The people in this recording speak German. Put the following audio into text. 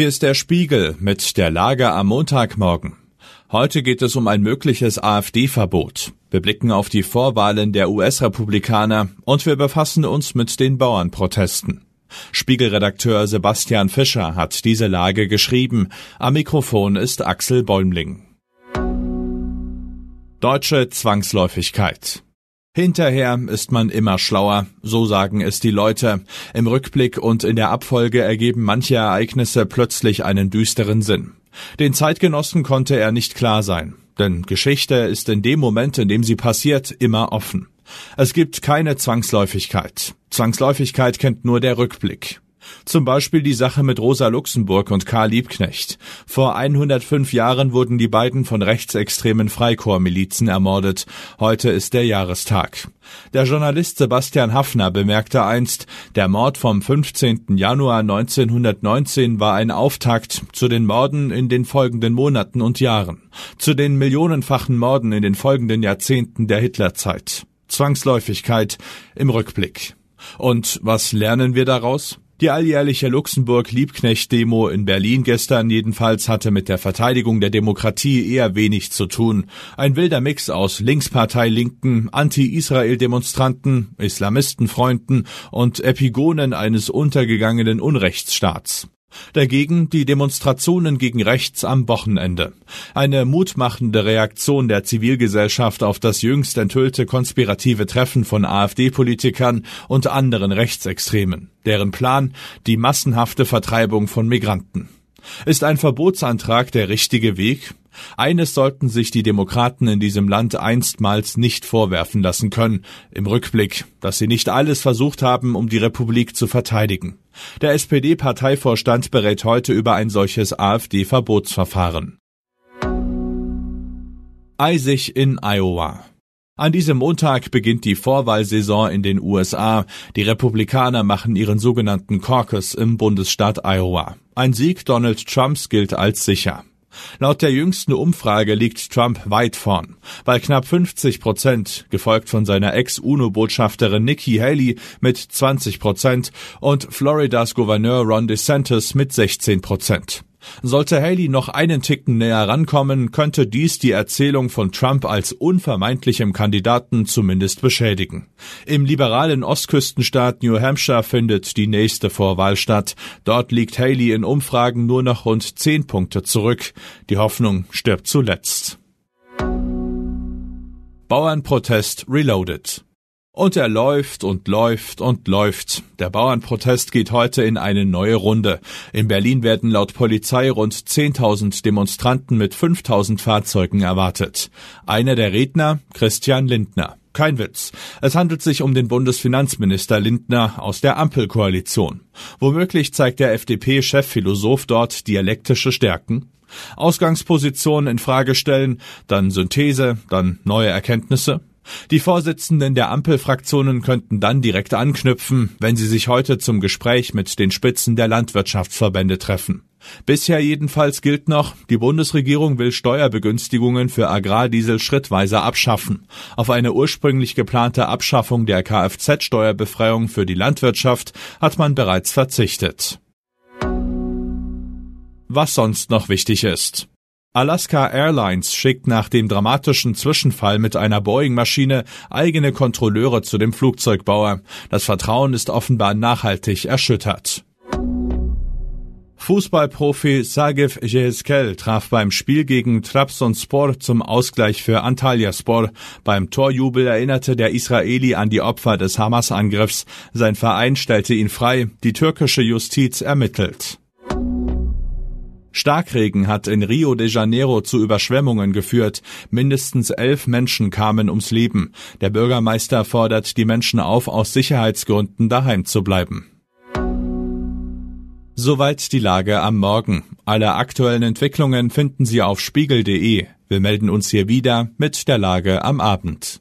Hier ist der Spiegel mit der Lage am Montagmorgen. Heute geht es um ein mögliches AfD-Verbot. Wir blicken auf die Vorwahlen der US-Republikaner und wir befassen uns mit den Bauernprotesten. Spiegelredakteur Sebastian Fischer hat diese Lage geschrieben. Am Mikrofon ist Axel Bäumling. Deutsche Zwangsläufigkeit. Hinterher ist man immer schlauer, so sagen es die Leute. Im Rückblick und in der Abfolge ergeben manche Ereignisse plötzlich einen düsteren Sinn. Den Zeitgenossen konnte er nicht klar sein, denn Geschichte ist in dem Moment, in dem sie passiert, immer offen. Es gibt keine Zwangsläufigkeit. Zwangsläufigkeit kennt nur der Rückblick. Zum Beispiel die Sache mit Rosa Luxemburg und Karl Liebknecht. Vor 105 Jahren wurden die beiden von rechtsextremen Freikorpsmilizen ermordet. Heute ist der Jahrestag. Der Journalist Sebastian Haffner bemerkte einst, der Mord vom 15. Januar 1919 war ein Auftakt zu den Morden in den folgenden Monaten und Jahren, zu den millionenfachen Morden in den folgenden Jahrzehnten der Hitlerzeit. Zwangsläufigkeit im Rückblick. Und was lernen wir daraus? Die alljährliche Luxemburg-Liebknecht-Demo in Berlin gestern jedenfalls hatte mit der Verteidigung der Demokratie eher wenig zu tun. Ein wilder Mix aus Linkspartei-Linken, Anti-Israel-Demonstranten, Islamistenfreunden und Epigonen eines untergegangenen Unrechtsstaats. Dagegen die Demonstrationen gegen rechts am Wochenende. Eine mutmachende Reaktion der Zivilgesellschaft auf das jüngst enthüllte konspirative Treffen von AfD-Politikern und anderen Rechtsextremen. Deren Plan die massenhafte Vertreibung von Migranten. Ist ein Verbotsantrag der richtige Weg? Eines sollten sich die Demokraten in diesem Land einstmals nicht vorwerfen lassen können, im Rückblick, dass sie nicht alles versucht haben, um die Republik zu verteidigen. Der SPD-Parteivorstand berät heute über ein solches AfD-Verbotsverfahren. Eisig in Iowa. An diesem Montag beginnt die Vorwahlsaison in den USA. Die Republikaner machen ihren sogenannten Caucus im Bundesstaat Iowa. Ein Sieg Donald Trumps gilt als sicher. Laut der jüngsten Umfrage liegt Trump weit vorn, bei knapp 50 Prozent, gefolgt von seiner Ex-UNO-Botschafterin Nikki Haley mit 20 Prozent und Floridas Gouverneur Ron DeSantis mit 16 Prozent. Sollte Haley noch einen Ticken näher rankommen, könnte dies die Erzählung von Trump als unvermeintlichem Kandidaten zumindest beschädigen. Im liberalen Ostküstenstaat New Hampshire findet die nächste Vorwahl statt. Dort liegt Haley in Umfragen nur noch rund zehn Punkte zurück. Die Hoffnung stirbt zuletzt. Bauernprotest Reloaded und er läuft und läuft und läuft. Der Bauernprotest geht heute in eine neue Runde. In Berlin werden laut Polizei rund 10.000 Demonstranten mit 5.000 Fahrzeugen erwartet. Einer der Redner, Christian Lindner. Kein Witz. Es handelt sich um den Bundesfinanzminister Lindner aus der Ampelkoalition. Womöglich zeigt der FDP-Chefphilosoph dort dialektische Stärken. Ausgangspositionen in Frage stellen, dann Synthese, dann neue Erkenntnisse. Die Vorsitzenden der Ampelfraktionen könnten dann direkt anknüpfen, wenn sie sich heute zum Gespräch mit den Spitzen der Landwirtschaftsverbände treffen. Bisher jedenfalls gilt noch, die Bundesregierung will Steuerbegünstigungen für Agrardiesel schrittweise abschaffen. Auf eine ursprünglich geplante Abschaffung der Kfz-Steuerbefreiung für die Landwirtschaft hat man bereits verzichtet. Was sonst noch wichtig ist. Alaska Airlines schickt nach dem dramatischen Zwischenfall mit einer Boeing-Maschine eigene Kontrolleure zu dem Flugzeugbauer. Das Vertrauen ist offenbar nachhaltig erschüttert. Fußballprofi Sagev Jeheskel traf beim Spiel gegen Trabzonspor zum Ausgleich für Antalyaspor. Beim Torjubel erinnerte der Israeli an die Opfer des Hamas-Angriffs. Sein Verein stellte ihn frei. Die türkische Justiz ermittelt. Starkregen hat in Rio de Janeiro zu Überschwemmungen geführt. Mindestens elf Menschen kamen ums Leben. Der Bürgermeister fordert die Menschen auf, aus Sicherheitsgründen daheim zu bleiben. Soweit die Lage am Morgen. Alle aktuellen Entwicklungen finden Sie auf spiegel.de. Wir melden uns hier wieder mit der Lage am Abend.